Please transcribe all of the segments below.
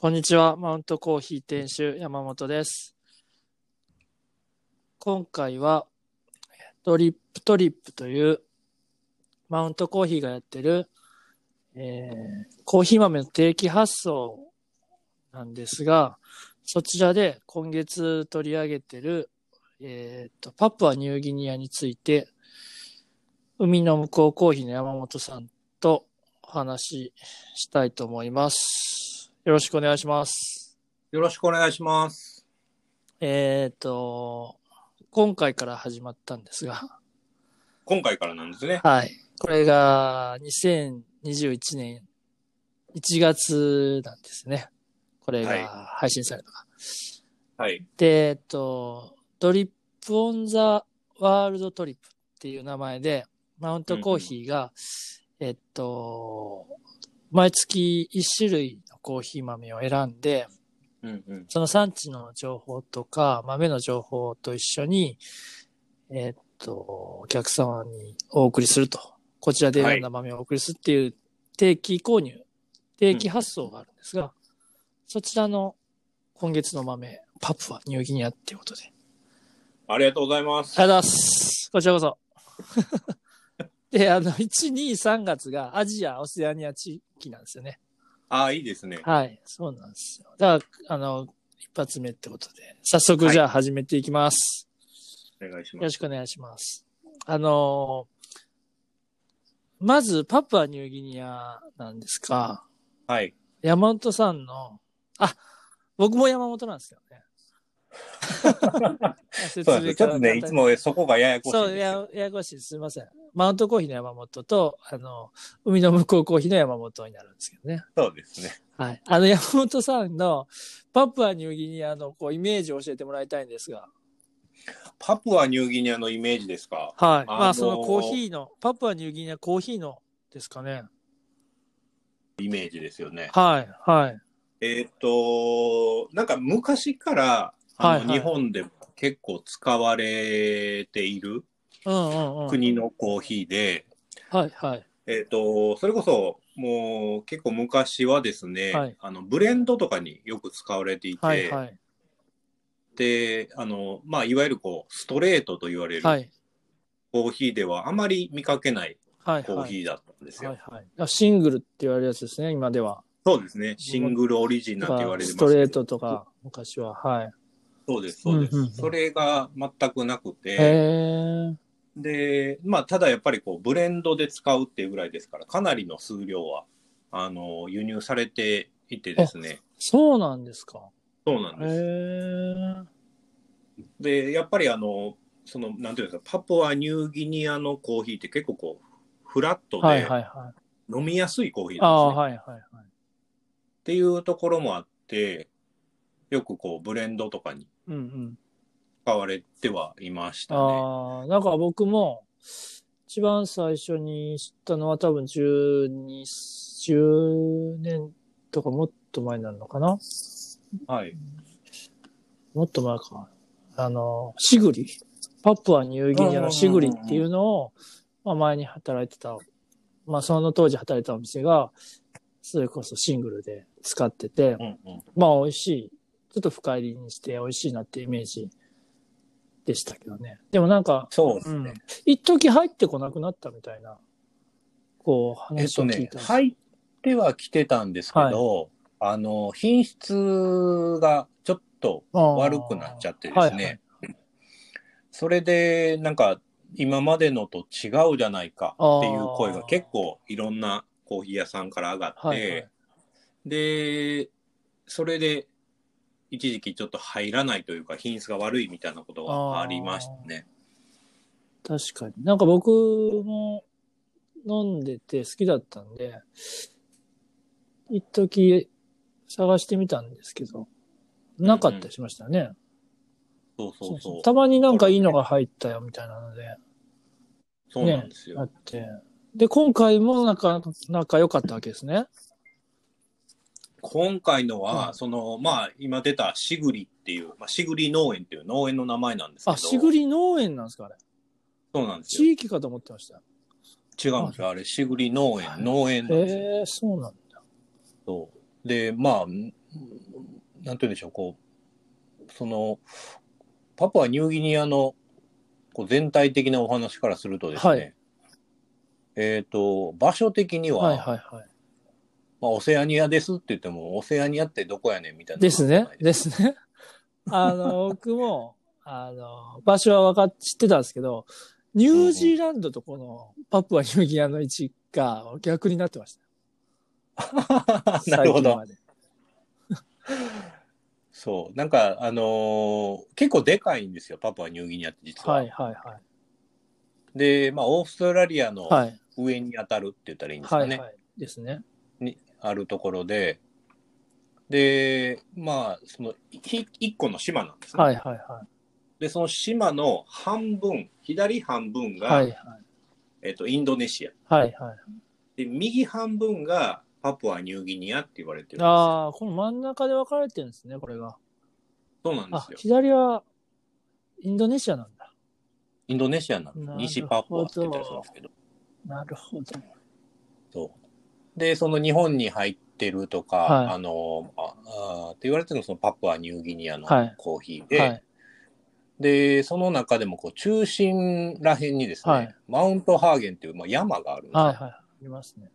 こんにちは。マウントコーヒー店主山本です。今回はドリップトリップというマウントコーヒーがやってる、えーコーヒー豆の定期発送なんですが、そちらで今月取り上げてる、えーとパプアニューギニアについて海の向こうコーヒーの山本さんとお話ししたいと思います。よろしくお願いします。よろしくお願いします。えっ、と、今回から始まったんですが、今回からなんですね。はい。これが2021年1月なんですね。これはいが配信された。はい。で、えっと、ドリップオンザワールドトリップっていう名前で、マウントコーヒーが、えっと、毎月1種類のコーヒー豆を選んで、うんうん。その産地の情報とか、豆の情報と一緒に、えっと、お客様にお送りすると。こちらで選んだ豆をお送りするっていう定期購入、定期発送があるんですが、そちらの今月の豆、パプアニューギニアっていうことで。ありがとうございます。ありがとうございます。こちらこそ。で、あの、1、2、3月がアジア、オセアニア地域なんですよね。ああ、いいですね。はい、そうなんですよ。だから、あの、一発目ってことで、早速じゃあ始めていきます。お願いしよます。ろしくお願いします。あのまず、パプアニューギニアなんですが、はい。山本さんの、あ、僕も山本なんですよね。説そうです。ちょっとね、いつもそこがややこしいんそう。やややこしい。すみません。マウントコーヒーの山本と、あの、海の向こうコーヒーの山本になるんですけどね。そうですね。はい。あの、山本さんのパプアニューギニアのこうイメージを教えてもらいたいんですが。パプアニューギニアのイメージですか？はい。あまあ、そのコーヒーの、パプアニューギニアコーヒーのですかね。イメージですよね。はい。はい。えーっと、なんか昔から、あの、はいはい日本でも結構使われている。国のコーヒーで、はいはい。えーっと、それこそ、もう結構昔はですね、はいあの、ブレンドとかによく使われていて、はいはい。で、あの、まあ、いわゆるこう、ストレートと言われるはい。コーヒーではあまり見かけないはいはい。コーヒーだったんですよ。はいはい。あシングルって言われるやつですね、今では。そうですね。シングルオリジンなんて言われてますストレートとか、昔は。はい。そうです、そうです。うんうんうんそれが全くなくへて、え。で、まあ、ただやっぱりこう、ブレンドで使うっていうぐらいですから、かなりの数量は、あの、輸入されていてですね。そうなんですか。へそうなんです。え。で、やっぱりあの、その、なんていうんですか、パプアニューギニアのコーヒーって結構こう、フラットはいではいはい。飲みやすいコーヒーなんですね。はいはいはい。っていうところもあって、よくこう、ブレンドとかにうんうん。使われてはいましたね。ああ、なんか僕も、一番最初に知ったのは多分12、10年とかもっと前になるのかな？はい。もっと前か。あの、シグリ？パプアニューギニアのシグリっていうのを、まあ前に働いてた、まあその当時働いてたお店が、それこそシングルで使ってて、うんうん。まあ美味しい。ちょっと深入りにして美味しいなっていうイメージでしたけどね。でもなんか、そうですねうん。一時入ってこなくなったみたいな、こうえっとね話を聞いた、んです。入ってはきてたんですけど、あの、品質がちょっと悪くなっちゃってですね、はいはいそれで、なんか、今までのと違うじゃないかっていう声が結構いろんなコーヒー屋さんから上がって、はいはいで、それで、一時期ちょっと入らないというか、品質が悪いみたいなことがありましたね。確かに。なんか僕も飲んでて好きだったんで、一時探してみたんですけど、なかったりしましたね。そうそうそう。たまになんかいいのが入ったよみたいなので、そうなんですよ。あって。で、今回もなんか、仲良かったわけですね。今回のは、うんその、まあ、今出たシグリっていう、まあ、シグリ農園っていう農園の名前なんですけど。あ、しぐり農園なんですかあれ。そうなんですよ。地域かと思ってました。違うんですよ。あれ、しぐり農園、農園なんですよ。へえ、そうなんだ。そうで、まあ、なんて言うんでしょう、こう、その、パプアニューギニアのこう全体的なお話からするとですね、はいえっ、と、場所的には、はいはいはい。まあ、オセアニアですって言っても、オセアニアってどこやねんみたいな。ですね。ですね。あの、僕も、あの、場所は分かっ知ってたんですけど、ニュージーランドとこのパプアニューギニアの位置が逆になってました。なるほど。そう。なんか、あのー結構でかいんですよ、パプアニューギニアって実は。はいはいはで、まあ、オーストラリアの。上に当たるって言ったらいいんですかね。はいはい。ですね。にあるところで、で、まあ、その、ひ一個の島なんですね。はいはいはで、その島の半分、左半分い。が、はいはい。えっと、インドネシア。はいはい。で、右半分がパプアニューギニアって言われてるんですよ。ああ、この真ん中で分かれてるんですね、これが。あそうなんです、よ。左はインドネシアなんだ。インドネシアなんですなるほど西パプアって言ったりするんですけど。なるほど。そう。で、その日本に入ってるとか、はいあの、ああーって言われてるのがそのパプアニューギニアのはいコーヒーで、はい。で、その中でもこう中心らへんにですね、はいマウントハーゲンっていう、まあ、山があるんですよ。はいはい。ありますね。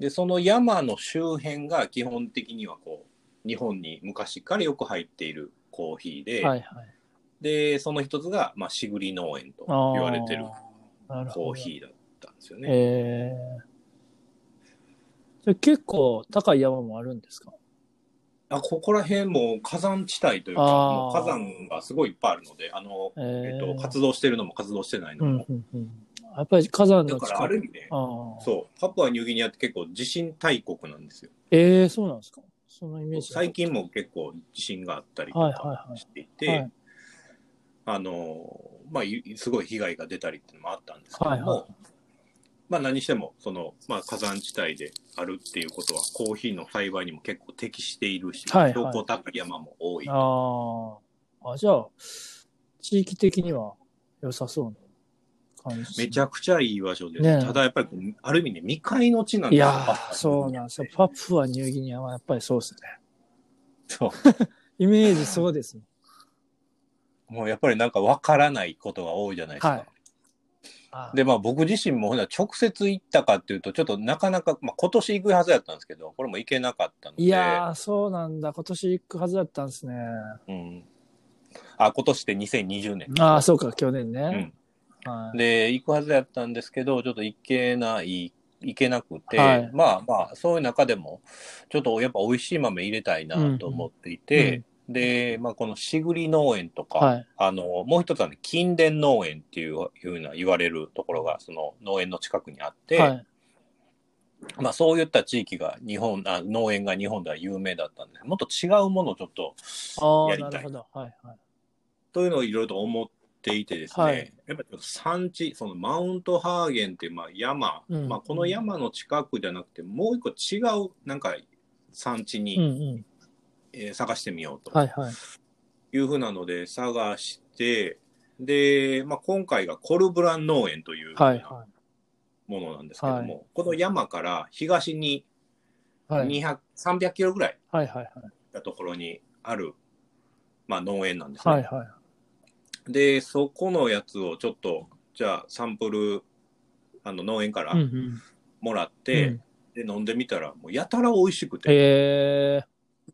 で、その山の周辺が基本的にはこう、日本に昔からよく入っているコーヒーで、はいはい。で、その一つが、まあ、しぐり農園と言われてるなるほど。コーヒーだったんですよね。えー、それ結構高い山もあるんですか？あここら辺も火山地帯というか、う火山がすごいいっぱいあるので、あの、えーえっと、活動してるのも活動してないのも。うんうんうん。やっぱり火山だから。ある意味ね、そう、パプアニューギニアって結構地震大国なんですよ。えー、そうなんですか？そのイメージ最近も結構地震があったりとはいはいはいかしていて、はいあの、まあ、いすごい被害が出たりっていうのもあったんですけども、はいはいまあ何しても、その、まあ火山地帯であるっていうことは、コーヒーの栽培にも結構適しているし、はいはい標高高い山も多い。ああ。あ、じゃあ、地域的には良さそうな感じ。めちゃくちゃいい場所です。ねえただやっぱりこう、ある意味ね、未開の地なんですよいやー、そうなんですよ。パプアニューギニアはやっぱりそうですね。そう。イメージそうですね。もうやっぱりなんか分からないことが多いじゃないですか。はいあで、まあ僕自身もほな直接行ったかっていうと、ちょっとなかなか、まあ今年行くはずやったんですけど、これも行けなかったので。いやー、そうなんだ。今年行くはずだったんですね。うん。あ、今年って2020年。ああ、そうか、去年うねん。。はい、で、行くはずやったんですけど、ちょっと行けない、行けなくて、はいまあまあ、そういう中でも、ちょっとやっぱ美味しい豆入れたいなと思っていて、で、まあこのしぐり農園とか、はい。あの、もう一つはね、近田農園っていうふうな言われるところが、その農園の近くにあって、はい。まあそういった地域が日本、あ農園が日本では有名だったんで、もっと違うものをちょっと、やりたい。はい。はい。というのをいろいろと思っていてですね、はいやっぱり産地、そのマウントハーゲンっていうまあ山、うんまあこの山の近くじゃなくて、もう一個違うなんか産地に、うんうん。えー探してみようとはいはい。いうふうなので探して、で、まあ今回がコルブラン農園というはいはものなんですけども、はこの山から東にい。はい。200、300キロぐらいはいはいはい。行ったところにある、まあ農園なんですね。はいはい。で、そこのやつをちょっと、じゃあサンプル、あの農園からうんうん。もらって、うんで、飲んでみたら、もうやたら美味しくて、え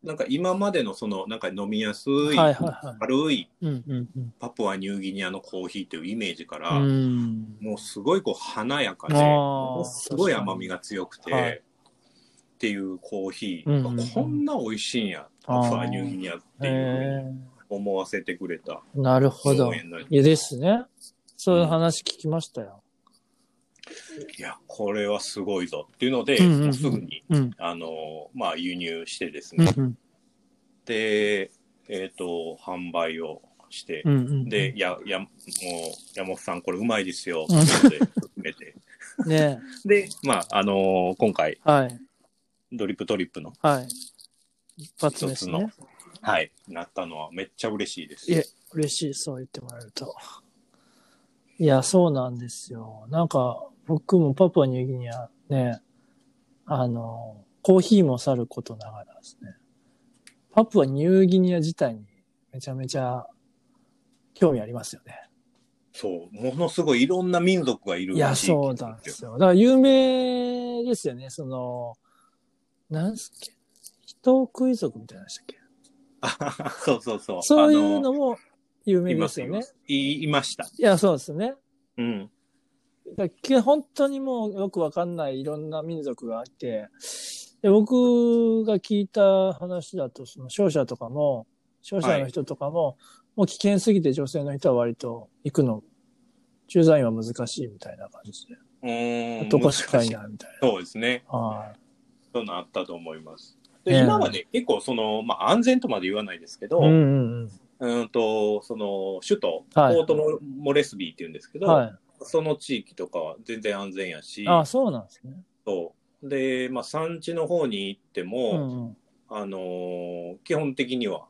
なんか今までのその、なんか飲みやすい、ー。はいはいはい。軽いうんうんうん。パプアニューギニアのコーヒーというイメージから、うん。もうすごいこう華やかで、あーもうすごい甘みが強くて、はいっていうコーヒー、うんうんうんこんな美味しいんや、パプアニューギニアっていうえふうに思わせてくれたー。なるほどいやですね。そういう話聞きましたよ。いや、これはすごいぞっていうので、うんうんうんすぐに、うん。あの、まあ、輸入してですね、うんうん。で、えっ、と、販売をして、うんうん。で、や、や、もう、山本さん、これうまいですよ、うんっていうので、勧めて。ね で、まあ、あの今回、はい。ドリップトリップのはい。一発で一つの、すね。はい、なったのはめっちゃ嬉しいです。いえ、嬉しい、そう言ってもらえると。いや、そうなんですよ。なんか、僕もパプアニューギニアね、あの、コーヒーもさることながらですね、パプアニューギニア自体にめちゃめちゃ興味ありますよね。そう、ものすごいいろんな民族がいるいや、そうなんですよ。だから有名ですよね。その、なんすっけ？人食い族みたいなしたっけ？あ そうそうそう。そういうのも有名ですよね。いいました。いや、そうですね。うん。だ本当にもうよくわかんないいろんな民族があって、で僕が聞いた話だと、その商社とかも、商社の人とかも、もう危険すぎて女性の人は割と行くの、駐在員は難しいみたいな感じで。男しかいないみたいそうですね。な。はい。そういうのあったと思います。で、今まで結構その、まあ安全とまで言わないですけど、うんうんうんと、その、首都、はいポートモモレスビーって言うんですけど、うん。はい。その地域とかは全然安全やし、あそうなんですね。そう。で、まあ産地の方に行ってうも、んうん。あのー基本的には、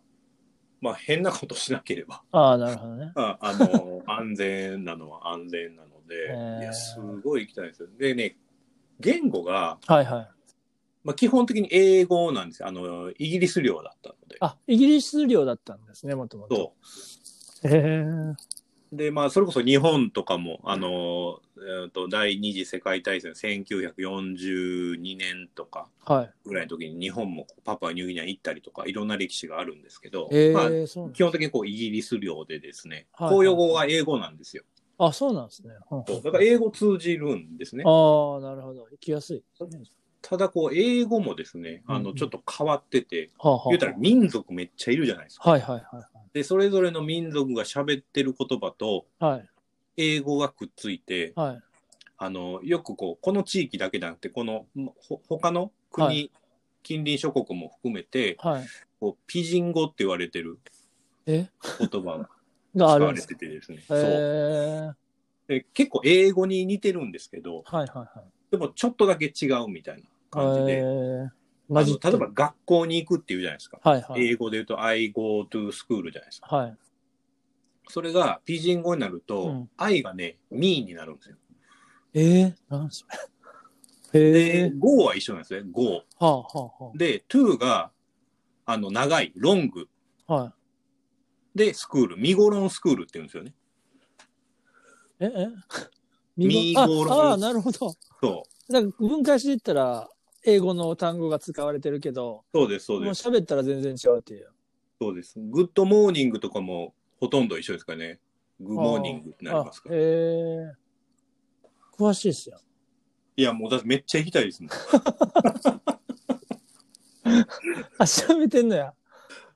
まあ変なことしなければ、ああ、なるほどね。ああのー 安全なのは安全なので、いや、すごい行きたいんですよ。でね、言語が、はいはい。まあ基本的に英語なんですよ。あの、イギリス領だったので。あ、イギリス領だったんですね、もともと。そへえ。う。で、まあ、それこそ日本とかも、あの、えーと第二次世界大戦1942年とかはい。ぐらいの時に日本もパプアニューギニア行ったりとか、いろんな歴史があるんですけど、ええまあ、基本的にこうイギリス領でですね、はい公用語が英語なんですよ。あ、そうなんですね。だから英語通じるんですね。ああ、なるほど。行きやすい。はただこう、英語もですね、あの、うんうんちょっと変わってて、あ、はあ、言うたら民族めっちゃいるじゃないですか。はいはいはいで、それぞれの民族が喋ってる言葉と、はい。英語がくっついて、はい。はい。あの、よくこう、この地域だけじゃなくて、この、ほ他の国、はい近隣諸国も含めて、はい。こう、ピジン語って言われてるえ？言葉が が使われあるんですててですね。へそうえ。で結構英語に似てるんですけど、はいはいはい。でもちょっとだけ違うみたいな感じで、えー、あマジの例えば学校に行くっていうじゃないですか。はいはい。英語で言うと I go to school じゃないですか。はい。それがピジン語になると、うん I がね、me になるんですよ。えー、なんそれ。へでえ、。go は一緒なんですね。go。はあはあはで、to が、あの、長い、 long。あ。はい。で、 school。 Mi go long skul って言うんですよね。ええ？ Mi あ go long ああ、なるほど。そだから分解していったら、英語の単語が使われてるけど、う。そうです、そうもうです。喋ったら全然違うっていう。そうです。 Good morning とかもほとんど一緒ですかね。グッモーニングってなりますかあへえ。詳しいっすよ。いや、もうだってめっちゃ行きたいですもん。あ、調べてんのや。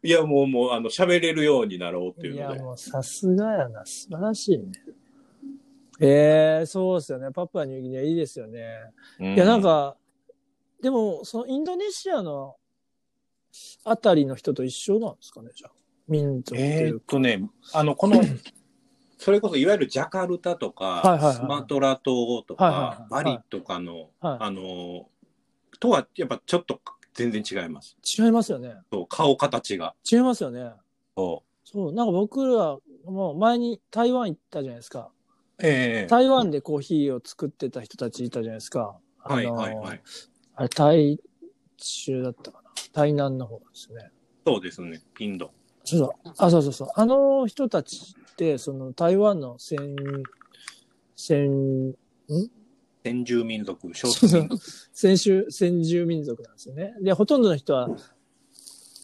いや、もう、もう、あの、喋れるようになろうっていういや、ので。もうさすがやな。素晴らしいね。ええそうですよね。パプアニューギニアいいですよね。ういや、なん、か、でも、そのインドネシアのあたりの人と一緒なんですかね、じゃあ。民族ってえいうか。ーっとね、あの、この、それこそいわゆるジャカルタとか、はいはいはいスマトラ島とはいはいはい、かバリとかの、はいあの、とはやっぱちょっと全然違います。違いますよね。そう顔形が。違いますよね。そそう。なんか僕らもう前に台湾行ったじゃないですか。う。ええ台湾でコーヒーを作ってた人たちいたじゃないですか。はいはいはい。あれ、台中だったかな？台南の方ですね。そうですね。インド。そうそう。あ、そうそうそう。あの人たちって、その台湾の先、先、先住民族、少数民族。先住、先住民族なんですよね。で、ほとんどの人は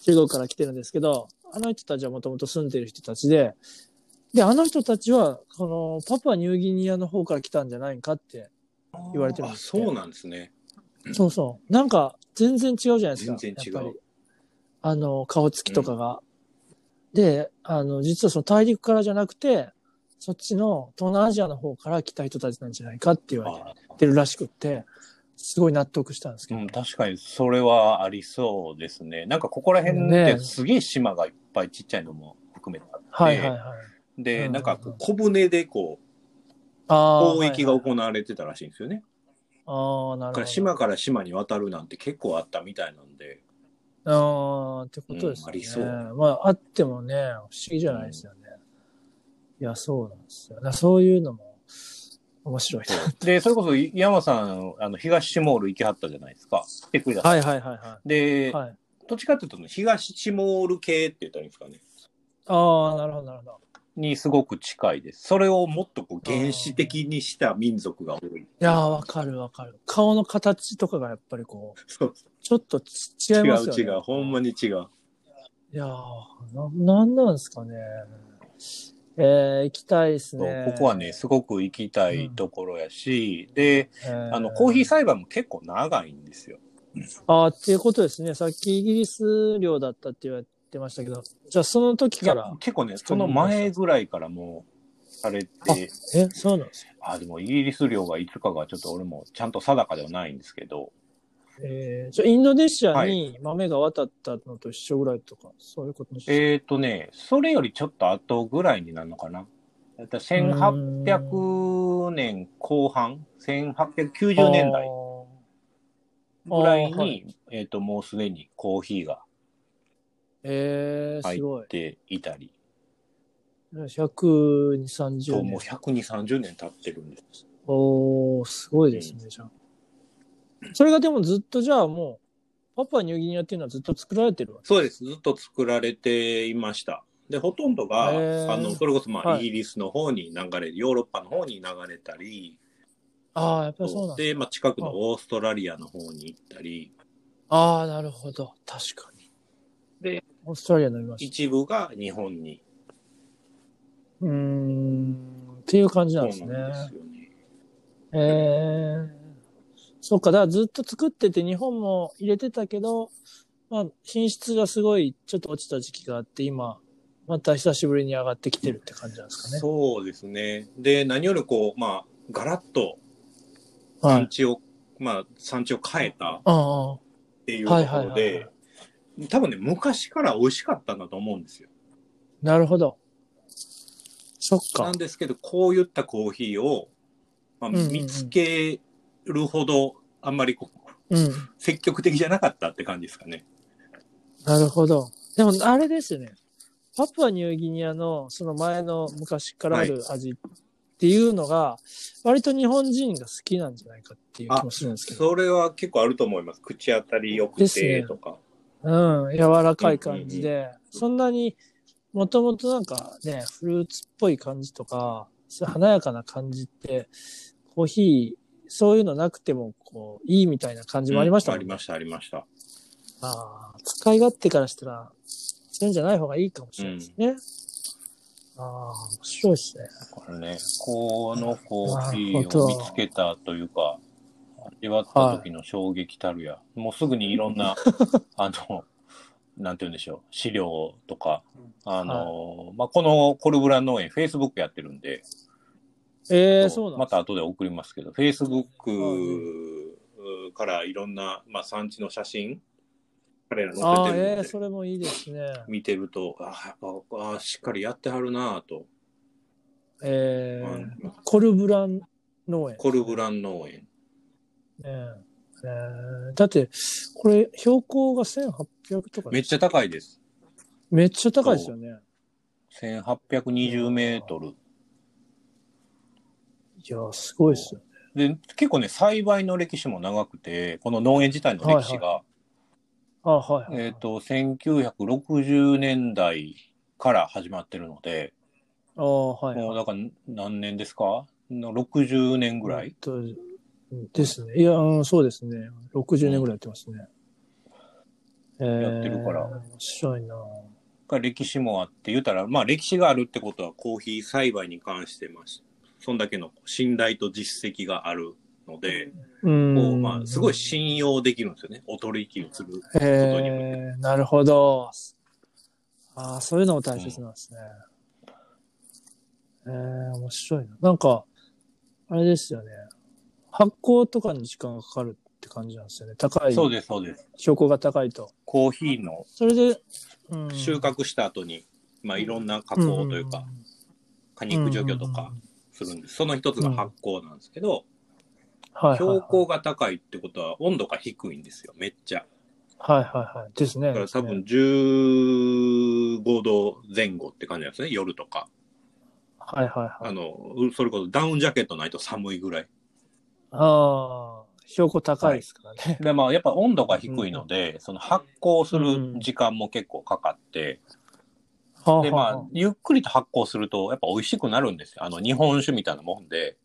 中国から来てるんですけど、あの人たちはもともと住んでる人たちで、で、あの人たちは、このパプアニューギニアの方から来たんじゃないかって、言われてるんあ、ですってそうなんですね。そうそう。なんか、全然違うじゃないですか。全然違うあの、顔つきとかが。で、あの、実はその大陸からじゃなくて、そっちの東南アジアの方から来た人たちなんじゃないかって言われあてるらしくって、すごい納得したんですけど。うん、確かにそれはありそうですね。なんかここら辺っねてすげえ島がいっぱいちっちゃいのも含めてあって、はいはいはい。で、うんなんか小舟でこう、ああ。交易が行われてたらしいんですよね。ああ、なるほど。島から島に渡るなんて結構あったみたいなんで、ああ、ってことですね。うんありそうまあ、あってもね、不思議じゃないですよね。いや、そうなんですよ。だそういうのも面白いな。で、それこそ山さん、あの、東モール行きはったじゃないですか。来てくれた。はいはいはいはで、い。はい。どっちかっていうとね、東チモール系って言ったらいいんですかね。ああ、なるほど、なるほど。にすごく近いです。それをもっとこう原始的にした民族が多い。いやー、わかるわかる。顔の形とかがやっぱりこう、そうちょっとち違い違ますよね。う違う。ほんまに違う。いやー、な、なんなんですかね。えー、行きたいですね。ここはね、すごく行きたいところやし、で、えー、あの、コーヒー栽培も結構長いんですよ。ああ、っていうことですね。さっきイギリス領だったって言われてましたけど、じゃあその時いやから、結構ね、その前ぐらいからもうされて、え、そうなんですよ。あ、でもイギリス領がいつかがちょっと俺もちゃんと定かではないんですけど、えー、じゃあインドネシアに豆が渡ったのと一緒ぐらいとか、そういうことにしてえっ、ー、とね、それよりちょっと後ぐらいになるのかな。だったら1800年後半、1890年代ぐらいに、あーはい。えっ、と、もうすでにコーヒーがえー、入すごいっ。ていたり、120、そう、30もう年。120、30年経ってるんです。おー、すごいですね、じゃあ。それがでもずっとじゃあもう、パプアニューギニアっていうのはずっと作られてるわけ？そうです。ずっと作られていました。で、ほとんどが、へーあの、それこそまあ、はいイギリスの方に流れ、ヨーロッパの方に流れたり、ああ、やっぱりそうなんだ。で、まあ、近くのオーストラリアの方に行ったり、ああ、なるほど。確かに。で、オーストラリア飲みました。一部が日本に。うーん、っていう感じなんですね。そうなんですよね。ええそっか、だからずっと作ってて日本も入れてたけど、まあ、品質がすごいちょっと落ちた時期があって、今、また久しぶりに上がってきてるって感じなんですかね。そうですね。で、何よりこう、まあ、ガラッとはい。産地を、まあ、産地を変えたっああ、ていうところはいはいはいで、多分ね、昔から美味しかったんだと思うんですよ。なるほど。そっかなん。ですけど、こういったコーヒーを、まあ、見つけるほど、あんまりこう、うん。積極的じゃなかったって感じですかね。なるほど。でも、あれですよね。パプアニューギニアのその前の昔からある味っていうのが、割と日本人が好きなんじゃないかっていう気もするんですけど。それは結構あると思います。口当たり良くですねてとか。うん、柔らかい感じで、そんなに、もともとなんかね、フルーツっぽい感じとか、華やかな感じって、コーヒー、そういうのなくても、こう、いいみたいな感じもありましたね。うんありました、ありました。ああ、使い勝手からしたら、そういうんじゃない方がいいかもしれないですね。ああ、面白いですね。だからね、このコーヒーを見つけたというか、味わった時の衝撃たるや、もうすぐにいろんな、あの、なんて言うんでしょう、資料とか、あの、まあ、このコルブラン農園、Facebook やってるんで、ええそうまた後で送りますけど、Facebook からいろんな、まあ、産地の写真、彼ら載せてるんで、ええそれもいいですね。見てると、あやっぱあしっかりやってはるなぁと、ええうんコルブラン農園。コルブラン農園。ねええーだって、これ、標高が1800とかでめっちゃ高いです。めっちゃ高いですよね。1820メートル。いや、すごいですよ。で、結構ね、栽培の歴史も長くて、この農園自体の歴史が、あはい、はい。えっ、と、1960年代から始まってるので、あはい、もうだから何年ですか？の ?60 年ぐらい、とですね。いや、うんそうですね。60年ぐらいやってますね。えーやってるから面白いなが歴史もあって、言うたら、まあ歴史があるってことはコーヒー栽培に関してましそんだけの信頼と実績があるので、うこう、ん。まあ、すごい信用できるんですよね。お取引をすることに。えー、なるほど。ああ、そういうのも大切なんですね。えー、面白いな。なんか、あれですよね。発酵とかに時間がかかるって感じなんですよね。高い。そうです、そうです。標高が高いと。コーヒーのそれで、うん収穫した後に、まあ、いろんな加工というか、果肉除去とかするんです。その一つが発酵なんですけど、はいはいはい、標高が高いってことは温度が低いんですよ、めっちゃ。はいはいはい。ですね。だから多分ですね15度前後って感じなんですね、夜とか。はいはいはい。あの、それこそダウンジャケットないと寒いぐらい。ああ、標高高いですからね。で、まあ、やっぱ温度が低いので、その発酵する時間も結構かかって、はあで、まはあ、ゆっくりと発酵すると、やっぱ美味しくなるんですよ。あの、日本酒みたいなもんで、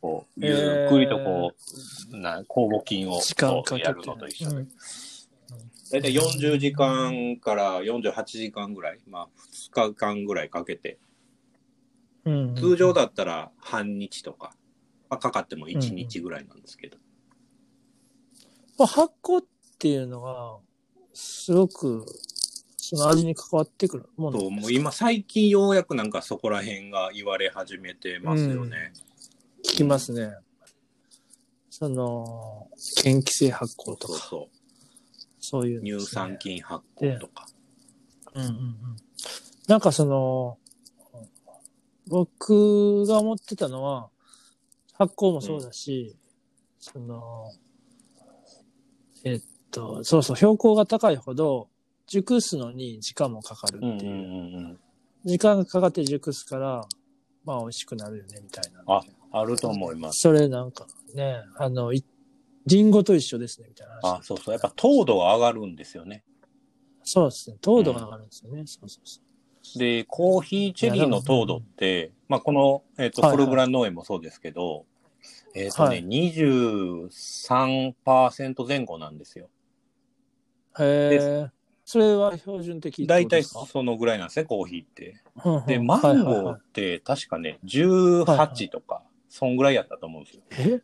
こう、ゆっくりとこう、な酵母菌をやるのと一緒で。うん。だいたい40時間から48時間ぐらい、まあ、2日間ぐらいかけて、うん。通常だったら半日とか、まあ、かかっても1日ぐらいなんですけど。まあ発酵っていうのが、すごく、その味に関わってくるもんですか？もう今最近ようやくなんかそこら辺が言われ始めてますよね。聞きますね。その、嫌気性発酵とか、そうそそういうう。のですね、乳酸菌発酵とか。うんうんうん。なんかその、僕が思ってたのは、発酵もそうだし、その、えっと、そうそう、標高が高いほど、熟すのに時間もかかるっていう。うんうんうんうん。時間がかかって熟すから、まあ美味しくなるよね、みたいな。あ、あると思います。それなんかね、あの、いリンゴと一緒ですね、みたいな話。あ、そうそう。やっぱ糖度が上がるんですよね。そうですね。糖度が上がるんですよね。そうそうそう。で、コーヒーチェリーの糖度って、まあ、この、えっ、と、はいはいコルグラン農園もそうですけど、えっ、とね、はい23%前後なんですよ。へえ。それは標準的ってだいたいことですか？そのぐらいなんですね、コーヒーって。うんうんで、マンゴーはいはいはいって確かね、18とか、そんぐらいやったと思うんですよ。え？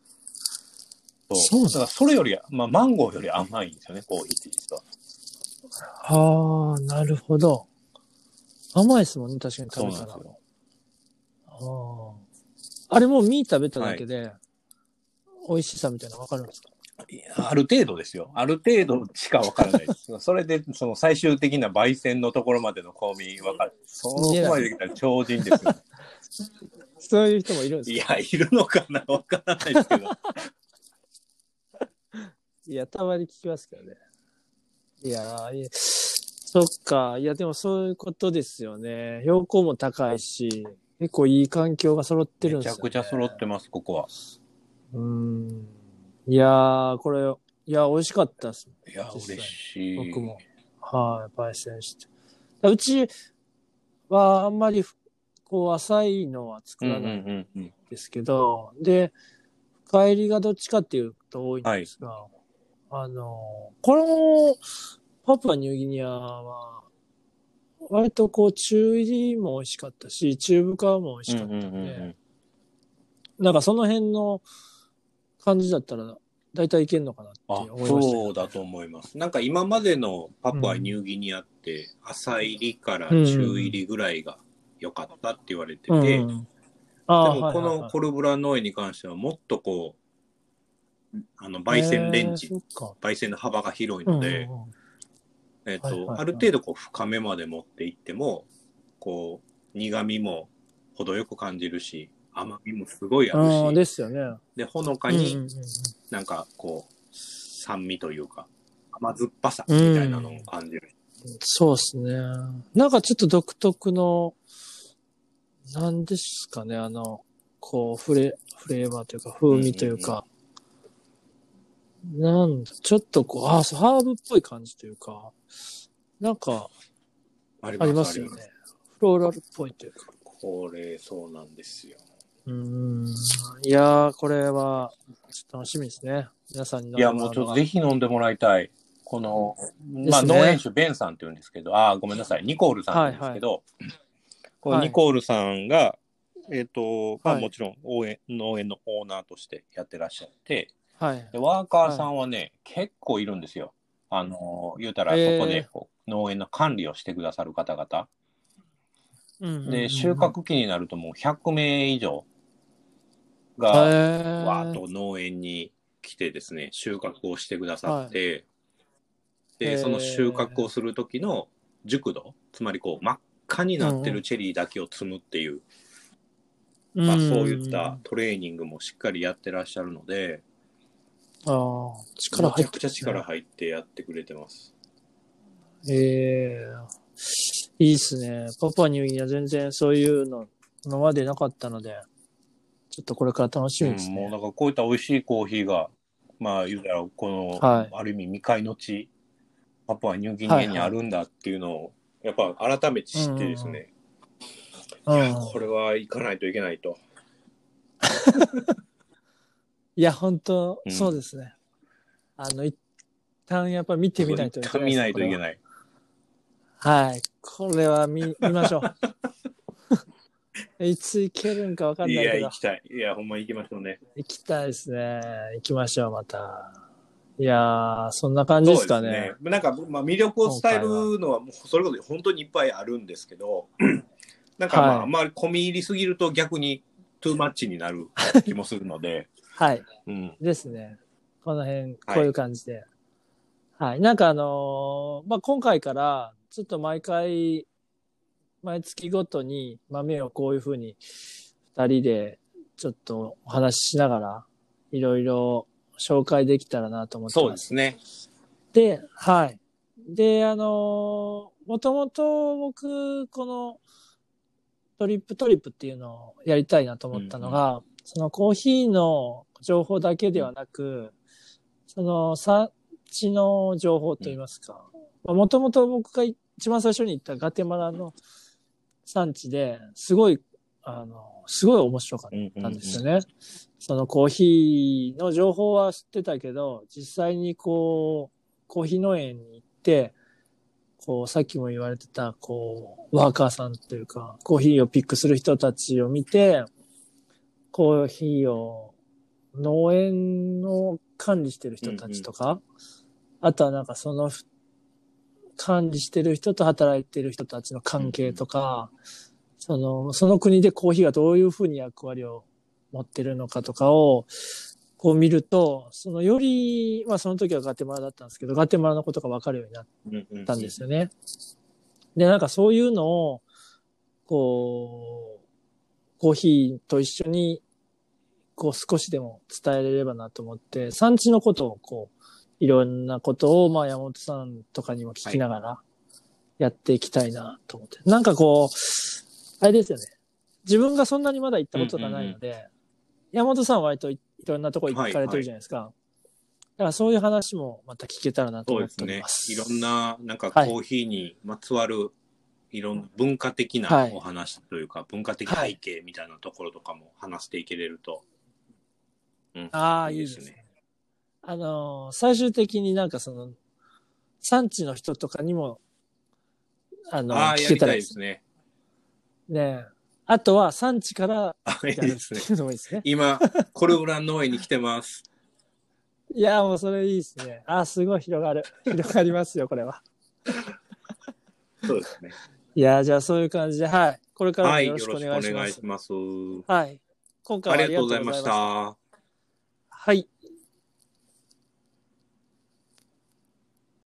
そう。そうだからそれより、まあ、マンゴーより甘いんですよね、コーヒーって実は。はあ、なるほど。甘いですもんね、確かに食べたら。そうなんですよあああれもう実食べただけで、美味しさみたいなの分かるんですか？いやある程度ですよ。ある程度しかわからないです。それで、その最終的な焙煎のところまでの香味分かる。そこまでできたら超人ですよ、ね。そういう人もいるんですかいや、いるのかなわからないですけど。いや、たまに聞きますけどね。いやーいや、そっか。いや、でもそういうことですよね。標高も高いし、結構いい環境が揃ってるんですよ、ね。めちゃくちゃ揃ってます、ここは。うーん。いやー、これ、いや、美味しかったです。いや、実際嬉しい。僕も。はい、焙煎して。うちはあんまり、こう、浅いのは作うんうんらないんうんうん。ですけど、で、深入りがどっちかっていうと多いんですが、あの、このパプアニューギニアは、割とこう、中入りも美味しかったし、中深も美味しかったんで、うんうんうんうん。なんかその辺の感じだったら、大体いけんのかなってあ思いましたけどそうだと思います。なんか今までのパプアニューギニアって、浅入りから中入りぐらいが良かったって言われてて、うんでうん。あーもこのコルブラン農園に関してはもっとこう、あの、焙煎レンジへー、焙煎の幅が広いので、うんうんうんえっ、と、はいはいはいある程度こう深めまで持っていっても、こう、苦味も程よく感じるし、甘みもすごいあるし、ですよね。で、ほのかうんうんにうんなんかこう、酸味というか、甘酸っぱさみたいなのを感じる。そうですね。なんかちょっと独特の、なんですかね、あの、こう、フレ、フレーバーというか、風味というか、なんだ、ちょっとこう、あ、ハーブっぽい感じというか、なんか、ありますよね。フローラルっぽいというか。これ、そうなんですよ。うーん。いやー、これは、ちょっと楽しみですね。皆さんに飲んいや、でもらうちょっとぜひ飲んでもらいたい。この、まあ、農園主ベンさんって言うんですけど、あー、ごめんなさい、ニコールさんって言うんですけど、このはいニコールさんが、えっ、と、まあ、はいもちろん応援、農園のオーナーとしてやってらっしゃって、はい。でワーカーさんはね、結構いるんですよ。あの、言うたらそこでこう農園の管理をしてくださる方々。うんうんうんで、収穫期になるともう100名以上へが、ー。わーっと農園に来てですね、収穫をしてくださって、へで、ー。その収穫をする時の熟度、つまりこう真っ赤になってるチェリーだけを積むっていう、まあ、そういったトレーニングもしっかりやってらっしゃるので、ああ、力入ってめちゃくちゃ力入ってやってくれてます。ええいいっすね。パパニューギニア全然そういうの今までなかったので、ちょっとこれから楽しみですうん、もうね。だからこういった美味しいコーヒーがまあ言うたら、この、はいある意味未開の地、パプアニューギニアにあるんだっていうのを、やっぱ改めて知ってですね、うんいや、これは行かないといけないと。いや、本当、うんそうですね。あの、一旦やっぱ見てみないといけない。見ないといけい。ない。はい。これは見、見ましょう。いつ行けるんかわかんいや、ないけど行、きたい。いや、ほんま行きましょうね。行きたいですね。行きましょう、また。いやー、そんな感じですかね。そうですね。なんか、まあ、魅力を伝えるのは、もうそれこそ本当にいっぱいあるんですけど、なんかまあ、はいあんまり込み入りすぎると逆にトゥーマッチになる気もするので、はい。うん。ですね。この辺、こはいういう感じで。はい。なんかあのーまあ、今回から、ちょっと毎回、毎月ごとに豆をこういうふうに、二人で、ちょっとお話ししながら、いろいろ紹介できたらなと思ってそうま。ですすね。で、はい。で、あのーもともと僕、この、トリップトリップっていうのをやりたいなと思ったのが、そのコーヒーの情報だけではなく、その産地の情報といいますか、もともと僕が一番最初に行ったガテマラの産地ですごい、あの、すごい面白かったんですよね。そのコーヒーの情報は知ってたけど、実際にこう、コーヒー農園に行って、こう、さっきも言われてた、こう、ワーカーさんというか、コーヒーをピックする人たちを見て、コーヒーを、農園の管理してる人たちとか、あとはなんかその、管理してる人と働いてる人たちの関係とか、その、その国でコーヒーがどういうふうに役割を持ってるのかとかを、こう見ると、そのより、まあその時はガテマラだったんですけど、ガテマラのことがわかるようになっうんうんたんですよね。で、なんかそういうのを、こう、コーヒーと一緒に、こう少しでも伝えれればなと思って、産地のことをこう、いろんなことを、まあ山本さんとかにも聞きながら、やっていきたいなと思って。なんかこう、あれですよね。自分がそんなにまだ行ったことがないので、山本さんは割といいろんなとこ行かれてるじゃないですか。だからそういう話もまた聞けたらなとそう思ってですねおります。。いろんな、なんかコはいーヒーにまつわる、いろんな文化的なはいお話というか、文化的背景みたいなところとかも話していけれると。うん。ああ、いいですね。。あのー最終的になんかその、産地の人とかにも、あのああ、聞けたらいいですね。ね。あとは産地からあ、いすね。今、コルブラン農園に来てます。いや、もうそれいいですね。あーすごい広がる。広がりますよ、これは。そうですね。いや、じゃあそういう感じで、はい。これからもはい、よろしくおよろしくお願いします。願いします。はい。今回はありがとうございまし。た。はい。